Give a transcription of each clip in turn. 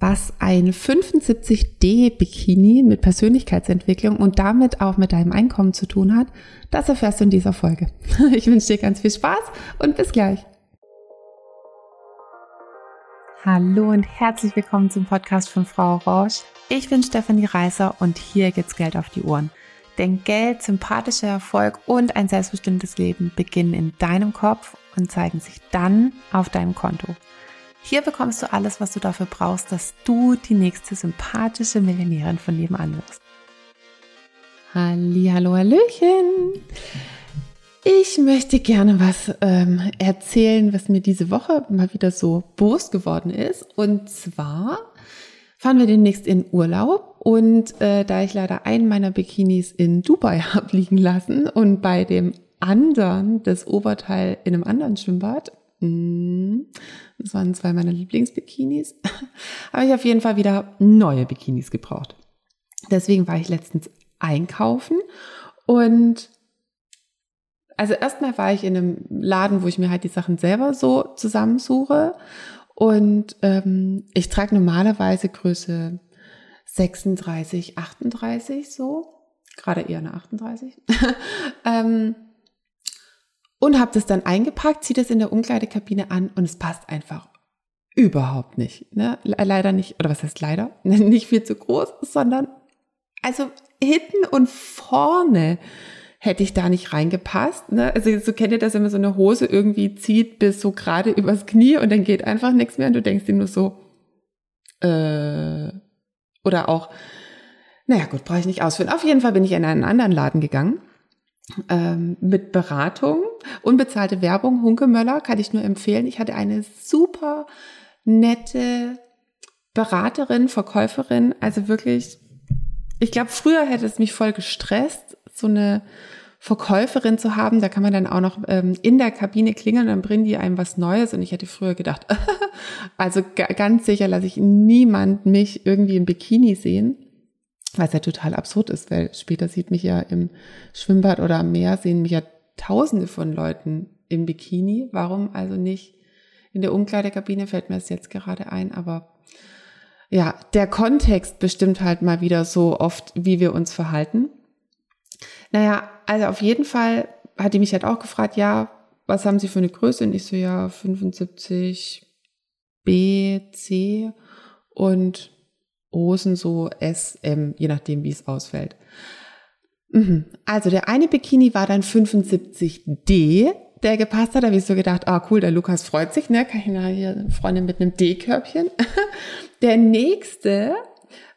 was ein 75D Bikini mit Persönlichkeitsentwicklung und damit auch mit deinem Einkommen zu tun hat, das erfährst du in dieser Folge. Ich wünsche dir ganz viel Spaß und bis gleich. Hallo und herzlich willkommen zum Podcast von Frau Roche. Ich bin Stefanie Reißer und hier geht's Geld auf die Ohren. Denn Geld, sympathischer Erfolg und ein selbstbestimmtes Leben beginnen in deinem Kopf und zeigen sich dann auf deinem Konto. Hier bekommst du alles, was du dafür brauchst, dass du die nächste sympathische Millionärin von nebenan wirst. Hallo, Hallöchen! Ich möchte gerne was ähm, erzählen, was mir diese Woche mal wieder so bewusst geworden ist. Und zwar fahren wir demnächst in Urlaub und äh, da ich leider einen meiner Bikinis in Dubai habe liegen lassen und bei dem anderen das Oberteil in einem anderen Schwimmbad. Das waren zwei meiner Lieblingsbikinis. Habe ich auf jeden Fall wieder neue Bikinis gebraucht. Deswegen war ich letztens einkaufen und also erstmal war ich in einem Laden, wo ich mir halt die Sachen selber so zusammensuche und ähm, ich trage normalerweise Größe 36, 38 so, gerade eher eine 38. ähm, und habe das dann eingepackt, ziehe das in der Umkleidekabine an und es passt einfach überhaupt nicht. Ne? Leider nicht, oder was heißt leider? Nicht viel zu groß, sondern also hinten und vorne hätte ich da nicht reingepasst. Ne? Also so kennt ihr das, wenn man so eine Hose irgendwie zieht bis so gerade übers Knie und dann geht einfach nichts mehr und du denkst dir nur so, äh, oder auch, naja gut, brauche ich nicht ausführen. Auf jeden Fall bin ich in einen anderen Laden gegangen ähm, mit Beratung, unbezahlte Werbung, Hunke Möller, kann ich nur empfehlen. Ich hatte eine super nette Beraterin, Verkäuferin, also wirklich, ich glaube, früher hätte es mich voll gestresst, so eine Verkäuferin zu haben. Da kann man dann auch noch ähm, in der Kabine klingeln, dann bringen die einem was Neues. Und ich hätte früher gedacht, also ganz sicher lasse ich niemand mich irgendwie im Bikini sehen was ja total absurd ist, weil später sieht mich ja im Schwimmbad oder am Meer, sehen mich ja tausende von Leuten im Bikini. Warum also nicht in der Umkleidekabine, fällt mir das jetzt gerade ein, aber ja, der Kontext bestimmt halt mal wieder so oft, wie wir uns verhalten. Naja, also auf jeden Fall hat die mich halt auch gefragt, ja, was haben Sie für eine Größe? Und ich so, ja, 75 B, C und Hosen so S, M, je nachdem, wie es ausfällt. Mhm. Also der eine Bikini war dann 75D, der gepasst hat. Da habe ich so gedacht, ah cool, der Lukas freut sich, ne? Kann ich nachher hier eine Freundin mit einem D-Körbchen. Der nächste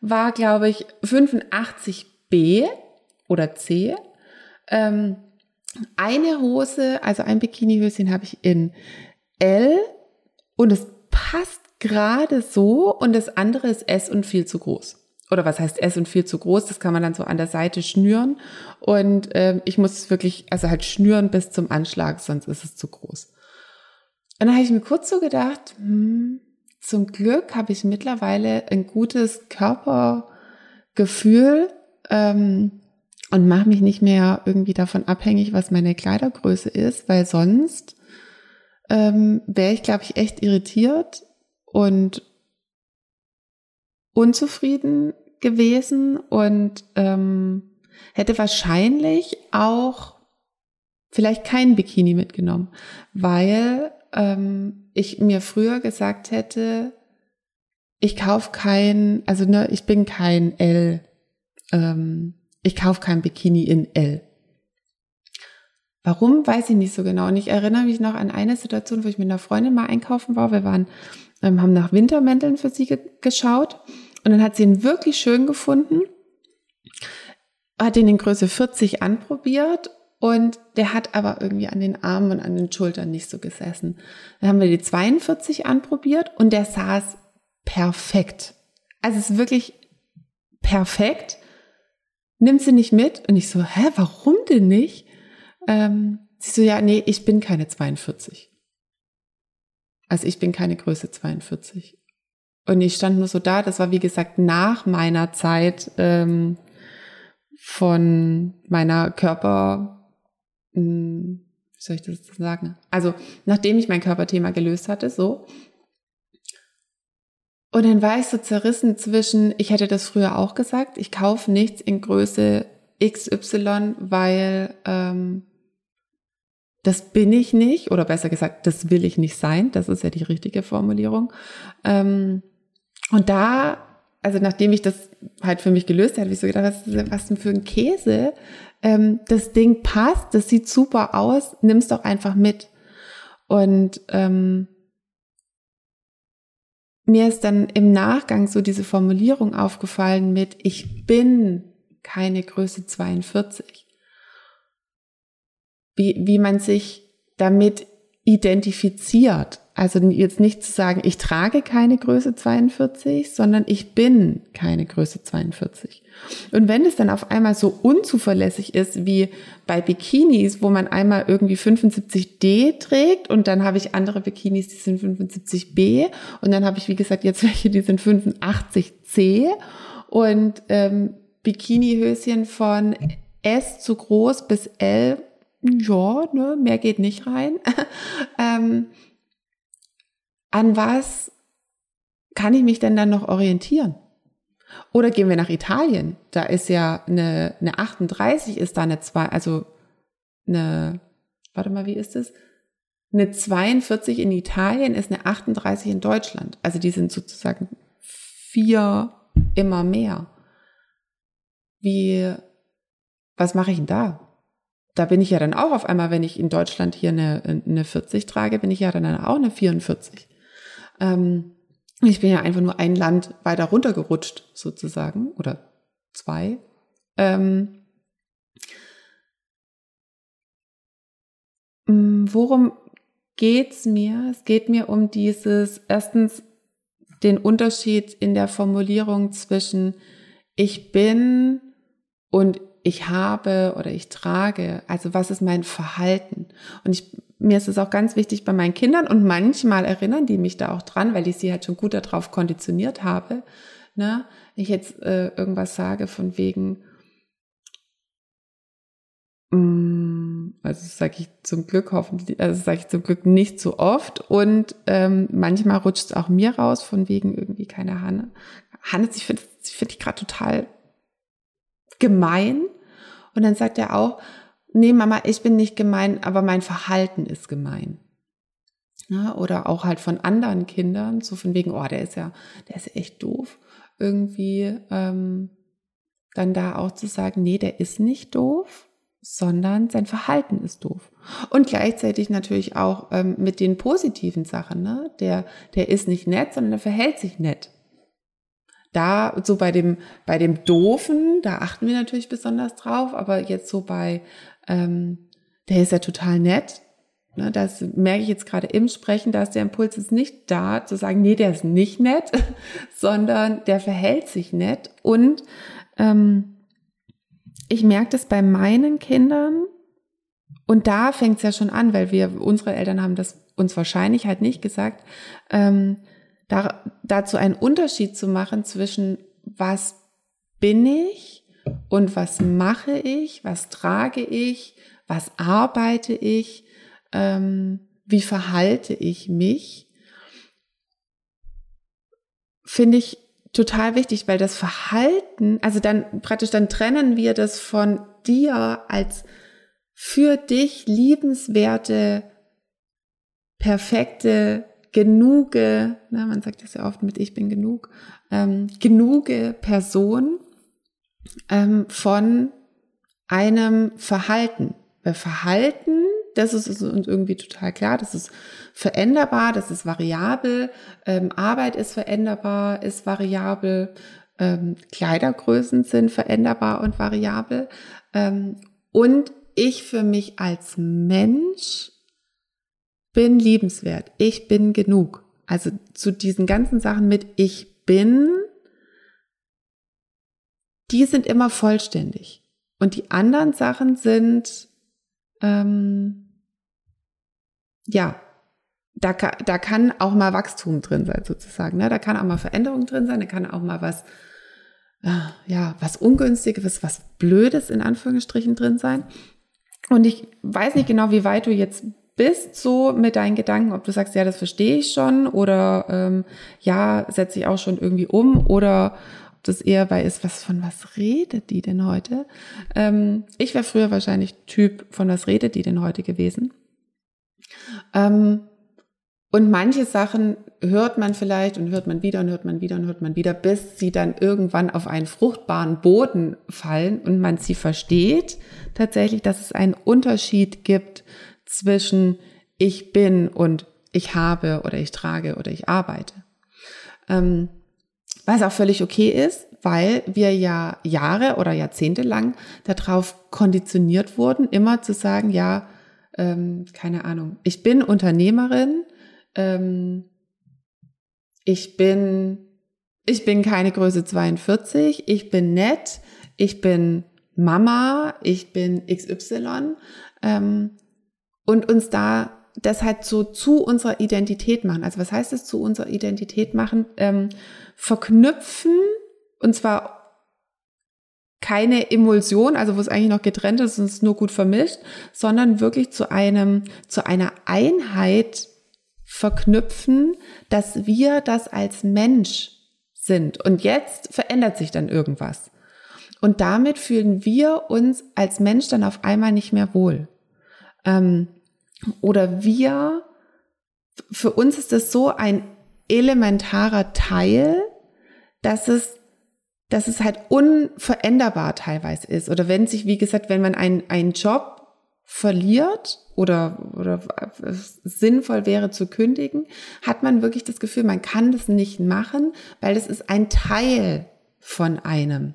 war, glaube ich, 85B oder C. Ähm, eine Hose, also ein Bikinihöschen habe ich in L und es passt gerade so und das andere ist S und viel zu groß. Oder was heißt S und viel zu groß? Das kann man dann so an der Seite schnüren. Und äh, ich muss es wirklich, also halt schnüren bis zum Anschlag, sonst ist es zu groß. Und dann habe ich mir kurz so gedacht, hm, zum Glück habe ich mittlerweile ein gutes Körpergefühl ähm, und mache mich nicht mehr irgendwie davon abhängig, was meine Kleidergröße ist, weil sonst ähm, wäre ich, glaube ich, echt irritiert und unzufrieden gewesen und ähm, hätte wahrscheinlich auch vielleicht kein Bikini mitgenommen, weil ähm, ich mir früher gesagt hätte, ich kauf kein, also ne, ich bin kein L, ähm, ich kauf kein Bikini in L. Warum, weiß ich nicht so genau. Und ich erinnere mich noch an eine Situation, wo ich mit einer Freundin mal einkaufen war. Wir waren ähm, haben nach Wintermänteln für sie ge geschaut und dann hat sie ihn wirklich schön gefunden, hat ihn in Größe 40 anprobiert und der hat aber irgendwie an den Armen und an den Schultern nicht so gesessen. Dann haben wir die 42 anprobiert und der saß perfekt. Also es ist wirklich perfekt. Nimmt sie nicht mit? Und ich so, hä, warum denn nicht? Ähm, sie so, ja, nee, ich bin keine 42. Also ich bin keine Größe 42. Und ich stand nur so da, das war wie gesagt nach meiner Zeit ähm, von meiner Körper, mh, hm, wie soll ich das sagen? Also nachdem ich mein Körperthema gelöst hatte, so. Und dann war ich so zerrissen zwischen, ich hätte das früher auch gesagt, ich kaufe nichts in Größe XY, weil ähm, das bin ich nicht, oder besser gesagt, das will ich nicht sein. Das ist ja die richtige Formulierung. Ähm, und da, also nachdem ich das halt für mich gelöst habe, habe ich so gedacht, was, was denn für ein Käse? Ähm, das Ding passt, das sieht super aus, nimm's doch einfach mit. Und ähm, mir ist dann im Nachgang so diese Formulierung aufgefallen mit, ich bin keine Größe 42. Wie, wie man sich damit identifiziert. Also jetzt nicht zu sagen, ich trage keine Größe 42, sondern ich bin keine Größe 42. Und wenn es dann auf einmal so unzuverlässig ist wie bei Bikinis, wo man einmal irgendwie 75D trägt und dann habe ich andere Bikinis, die sind 75B und dann habe ich, wie gesagt, jetzt welche, die sind 85C und ähm, Bikinihöschen von S zu groß bis L, ja, ne, mehr geht nicht rein. ähm, an was kann ich mich denn dann noch orientieren? Oder gehen wir nach Italien? Da ist ja eine, eine 38 ist da eine 2, also eine, warte mal, wie ist es? Eine 42 in Italien ist eine 38 in Deutschland. Also die sind sozusagen vier immer mehr. Wie, was mache ich denn da? Da bin ich ja dann auch auf einmal, wenn ich in Deutschland hier eine, eine 40 trage, bin ich ja dann auch eine 44. Ähm, ich bin ja einfach nur ein Land weiter runtergerutscht, sozusagen, oder zwei. Ähm, mm, worum geht's mir? Es geht mir um dieses, erstens, den Unterschied in der Formulierung zwischen ich bin und ich habe oder ich trage. Also was ist mein Verhalten? Und ich mir ist es auch ganz wichtig bei meinen Kindern und manchmal erinnern die mich da auch dran, weil ich sie halt schon gut darauf konditioniert habe. Ne? Ich jetzt äh, irgendwas sage von wegen, mm, also sage ich zum Glück hoffentlich, also sage ich zum Glück nicht so oft und ähm, manchmal rutscht es auch mir raus von wegen irgendwie keine Hanne. Hanne, ich finde find ich gerade total gemein und dann sagt er auch, nee, Mama, ich bin nicht gemein, aber mein Verhalten ist gemein. Ja, oder auch halt von anderen Kindern, so von wegen, oh, der ist ja, der ist echt doof. Irgendwie ähm, dann da auch zu sagen, nee, der ist nicht doof, sondern sein Verhalten ist doof. Und gleichzeitig natürlich auch ähm, mit den positiven Sachen, ne? Der, der ist nicht nett, sondern der verhält sich nett. Da, so bei dem, bei dem Doofen, da achten wir natürlich besonders drauf, aber jetzt so bei ähm, der ist ja total nett. Ne, das merke ich jetzt gerade im Sprechen, da ist der Impuls ist nicht da, zu sagen, nee, der ist nicht nett, sondern der verhält sich nett. Und ähm, ich merke das bei meinen Kindern, und da fängt es ja schon an, weil wir, unsere Eltern haben das uns wahrscheinlich halt nicht gesagt, ähm, da, dazu einen Unterschied zu machen zwischen was bin ich und was mache ich, was trage ich, was arbeite ich, ähm, wie verhalte ich mich, finde ich total wichtig, weil das Verhalten, also dann praktisch dann trennen wir das von dir als für dich liebenswerte, perfekte, genuge, na, man sagt das ja oft mit ich bin genug, ähm, genuge Person ähm, von einem Verhalten. Weil Verhalten, das ist uns irgendwie total klar, das ist veränderbar, das ist variabel, ähm, Arbeit ist veränderbar, ist variabel, ähm, Kleidergrößen sind veränderbar und variabel. Ähm, und ich für mich als Mensch bin liebenswert, ich bin genug. Also zu diesen ganzen Sachen mit ich bin die sind immer vollständig. Und die anderen Sachen sind, ähm, ja, da, kann, da kann auch mal Wachstum drin sein, sozusagen. Ne? Da kann auch mal Veränderung drin sein, da kann auch mal was, äh, ja, was Ungünstiges, was Blödes in Anführungsstrichen drin sein. Und ich weiß nicht genau, wie weit du jetzt bist so mit deinen Gedanken, ob du sagst, ja, das verstehe ich schon oder ähm, ja, setze ich auch schon irgendwie um oder das eher bei ist, was von was redet die denn heute? Ähm, ich wäre früher wahrscheinlich Typ von was redet die denn heute gewesen. Ähm, und manche Sachen hört man vielleicht und hört man wieder und hört man wieder und hört man wieder, bis sie dann irgendwann auf einen fruchtbaren Boden fallen und man sie versteht tatsächlich, dass es einen Unterschied gibt zwischen ich bin und ich habe oder ich trage oder ich arbeite. Ähm, was auch völlig okay ist, weil wir ja Jahre oder Jahrzehnte lang darauf konditioniert wurden, immer zu sagen, ja, ähm, keine Ahnung, ich bin Unternehmerin, ähm, ich bin, ich bin keine Größe 42, ich bin nett, ich bin Mama, ich bin XY ähm, und uns da das halt so zu unserer Identität machen. Also was heißt es zu unserer Identität machen? Ähm, verknüpfen und zwar keine Emulsion, also wo es eigentlich noch getrennt ist und es nur gut vermischt, sondern wirklich zu einem, zu einer Einheit verknüpfen, dass wir das als Mensch sind. Und jetzt verändert sich dann irgendwas. Und damit fühlen wir uns als Mensch dann auf einmal nicht mehr wohl. Ähm, oder wir, für uns ist es so ein elementarer Teil, dass es, dass es halt unveränderbar teilweise ist. Oder wenn sich, wie gesagt, wenn man einen, einen Job verliert oder, oder sinnvoll wäre zu kündigen, hat man wirklich das Gefühl, man kann das nicht machen, weil das ist ein Teil von einem.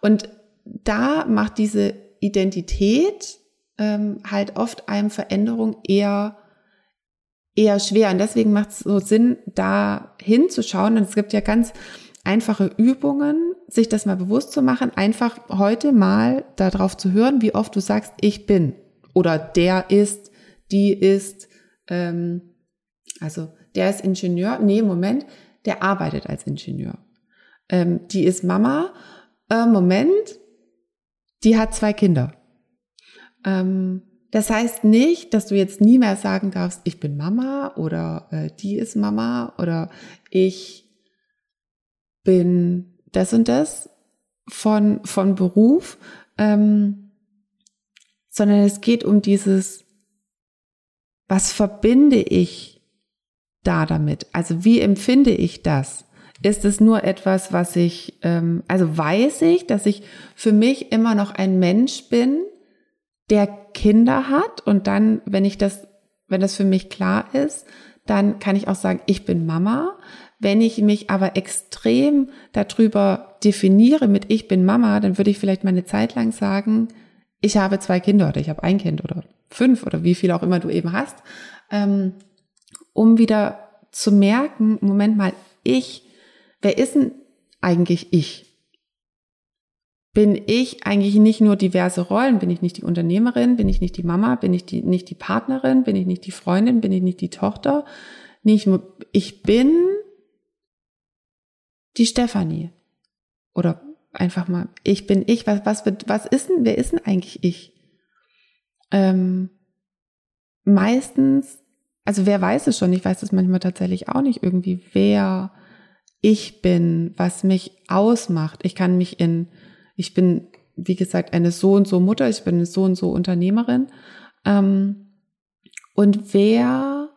Und da macht diese Identität ähm, halt oft einem Veränderung eher eher schwer. Und deswegen macht es so Sinn, da hinzuschauen. Und es gibt ja ganz einfache Übungen, sich das mal bewusst zu machen, einfach heute mal darauf zu hören, wie oft du sagst, ich bin oder der ist, die ist, ähm, also der ist Ingenieur, nee, Moment, der arbeitet als Ingenieur. Ähm, die ist Mama, äh, Moment, die hat zwei Kinder. Ähm, das heißt nicht, dass du jetzt nie mehr sagen darfst, ich bin Mama oder äh, die ist Mama oder ich bin das und das von, von Beruf, ähm, sondern es geht um dieses, was verbinde ich da damit? Also wie empfinde ich das? Ist es nur etwas, was ich, ähm, also weiß ich, dass ich für mich immer noch ein Mensch bin, der Kinder hat und dann, wenn ich das, wenn das für mich klar ist, dann kann ich auch sagen, ich bin Mama. Wenn ich mich aber extrem darüber definiere mit ich bin Mama, dann würde ich vielleicht mal eine Zeit lang sagen, ich habe zwei Kinder oder ich habe ein Kind oder fünf oder wie viel auch immer du eben hast, ähm, um wieder zu merken, Moment mal, ich, wer ist denn eigentlich ich? Bin ich eigentlich nicht nur diverse Rollen? Bin ich nicht die Unternehmerin? Bin ich nicht die Mama? Bin ich die, nicht die Partnerin? Bin ich nicht die Freundin? Bin ich nicht die Tochter? Nicht, ich bin die Stefanie. Oder einfach mal, ich bin ich, was, was, was ist denn, wer ist denn eigentlich ich? Ähm, meistens, also wer weiß es schon, ich weiß es manchmal tatsächlich auch nicht irgendwie, wer ich bin, was mich ausmacht. Ich kann mich in, ich bin, wie gesagt, eine so und so Mutter, ich bin eine so und so Unternehmerin. Ähm, und wer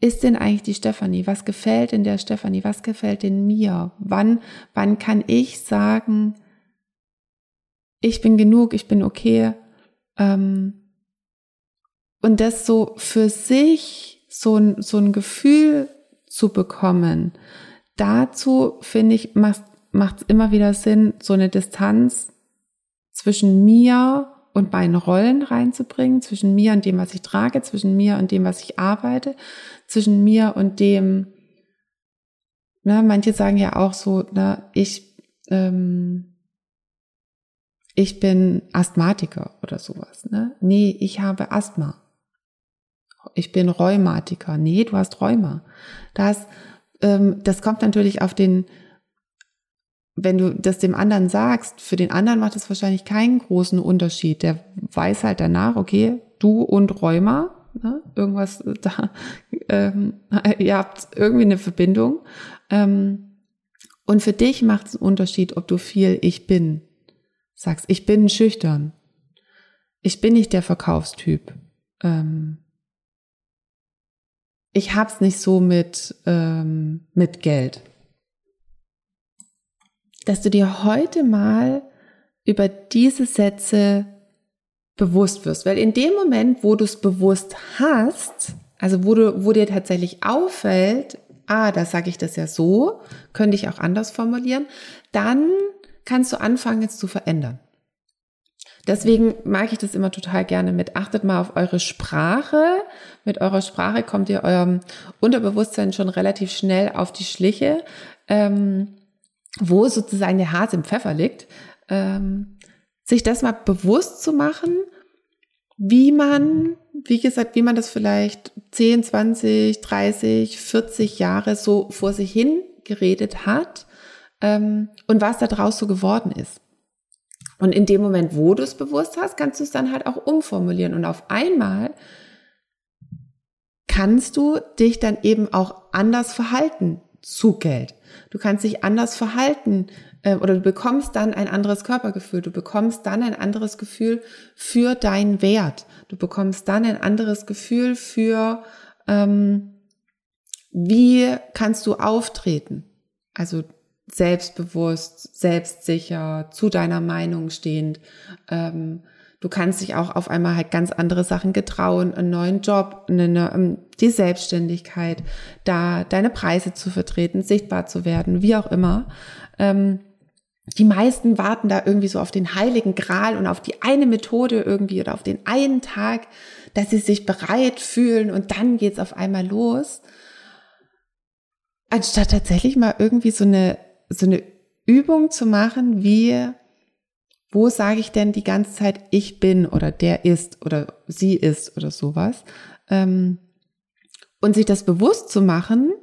ist denn eigentlich die Stefanie? Was gefällt in der Stefanie? Was gefällt in mir? Wann, wann kann ich sagen, ich bin genug, ich bin okay? Ähm, und das so für sich so ein, so ein Gefühl zu bekommen, dazu finde ich, macht es immer wieder Sinn, so eine Distanz zwischen mir und meinen Rollen reinzubringen, zwischen mir und dem, was ich trage, zwischen mir und dem, was ich arbeite, zwischen mir und dem, ne, manche sagen ja auch so, ne, ich, ähm, ich bin Asthmatiker oder sowas. Ne? Nee, ich habe Asthma. Ich bin Rheumatiker. Nee, du hast Rheuma. Das, ähm, das kommt natürlich auf den wenn du das dem anderen sagst, für den anderen macht es wahrscheinlich keinen großen Unterschied. Der weiß halt danach, okay, du und Rheuma, ne, irgendwas da, ähm, ihr habt irgendwie eine Verbindung. Ähm, und für dich macht es einen Unterschied, ob du viel ich bin sagst. Ich bin schüchtern. Ich bin nicht der Verkaufstyp. Ähm, ich hab's nicht so mit, ähm, mit Geld dass du dir heute mal über diese Sätze bewusst wirst. Weil in dem Moment, wo du es bewusst hast, also wo, du, wo dir tatsächlich auffällt, ah, da sage ich das ja so, könnte ich auch anders formulieren, dann kannst du anfangen, jetzt zu verändern. Deswegen mag ich das immer total gerne mit. Achtet mal auf eure Sprache. Mit eurer Sprache kommt ihr eurem Unterbewusstsein schon relativ schnell auf die Schliche. Ähm, wo sozusagen der Hase im Pfeffer liegt, ähm, sich das mal bewusst zu machen, wie man, wie gesagt, wie man das vielleicht 10, 20, 30, 40 Jahre so vor sich hin geredet hat ähm, und was da draus so geworden ist. Und in dem Moment, wo du es bewusst hast, kannst du es dann halt auch umformulieren. Und auf einmal kannst du dich dann eben auch anders verhalten zu Geld. Du kannst dich anders verhalten äh, oder du bekommst dann ein anderes Körpergefühl. Du bekommst dann ein anderes Gefühl für deinen Wert. Du bekommst dann ein anderes Gefühl für, ähm, wie kannst du auftreten. Also selbstbewusst, selbstsicher, zu deiner Meinung stehend. Ähm, Du kannst dich auch auf einmal halt ganz andere Sachen getrauen, einen neuen Job, eine, ähm, die Selbstständigkeit, da deine Preise zu vertreten, sichtbar zu werden, wie auch immer. Ähm, die meisten warten da irgendwie so auf den heiligen Gral und auf die eine Methode irgendwie oder auf den einen Tag, dass sie sich bereit fühlen und dann geht's auf einmal los. Anstatt tatsächlich mal irgendwie so eine, so eine Übung zu machen, wie wo sage ich denn die ganze Zeit, ich bin oder der ist oder sie ist oder sowas? Ähm, und sich das bewusst zu machen,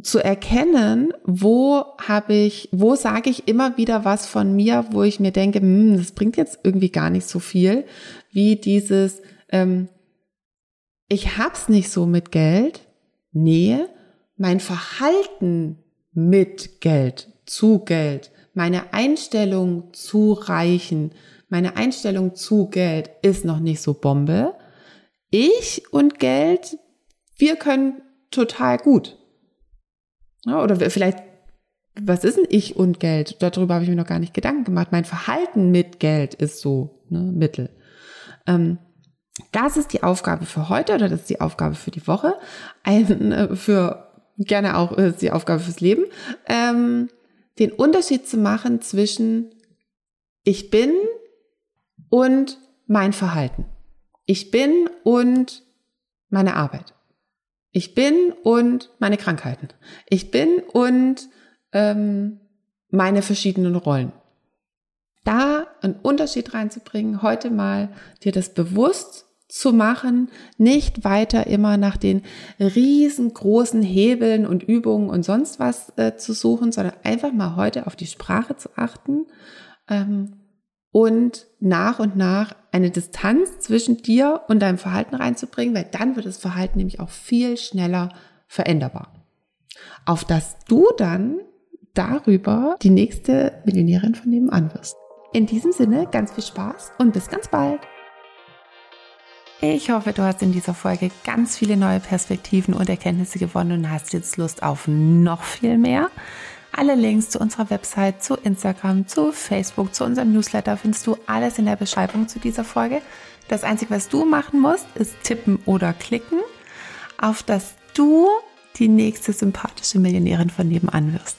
zu erkennen, wo habe ich, wo sage ich immer wieder was von mir, wo ich mir denke, hm, das bringt jetzt irgendwie gar nicht so viel, wie dieses, ähm, ich hab's nicht so mit Geld. Nee, mein Verhalten mit Geld, zu Geld, meine Einstellung zu Reichen, meine Einstellung zu Geld ist noch nicht so Bombe. Ich und Geld, wir können total gut. Ja, oder vielleicht, was ist denn ich und Geld? Darüber habe ich mir noch gar nicht Gedanken gemacht. Mein Verhalten mit Geld ist so, ne, Mittel. Ähm, das ist die Aufgabe für heute oder das ist die Aufgabe für die Woche. Ein, äh, für gerne auch äh, die Aufgabe fürs Leben. Ähm, den Unterschied zu machen zwischen ich bin und mein Verhalten. Ich bin und meine Arbeit. Ich bin und meine Krankheiten. Ich bin und ähm, meine verschiedenen Rollen. Da einen Unterschied reinzubringen, heute mal dir das bewusst zu machen, nicht weiter immer nach den riesengroßen Hebeln und Übungen und sonst was äh, zu suchen, sondern einfach mal heute auf die Sprache zu achten ähm, und nach und nach eine Distanz zwischen dir und deinem Verhalten reinzubringen, weil dann wird das Verhalten nämlich auch viel schneller veränderbar. Auf dass du dann darüber die nächste Millionärin von nebenan wirst. In diesem Sinne ganz viel Spaß und bis ganz bald. Ich hoffe, du hast in dieser Folge ganz viele neue Perspektiven und Erkenntnisse gewonnen und hast jetzt Lust auf noch viel mehr. Alle Links zu unserer Website, zu Instagram, zu Facebook, zu unserem Newsletter findest du alles in der Beschreibung zu dieser Folge. Das Einzige, was du machen musst, ist tippen oder klicken, auf dass du die nächste sympathische Millionärin von nebenan wirst.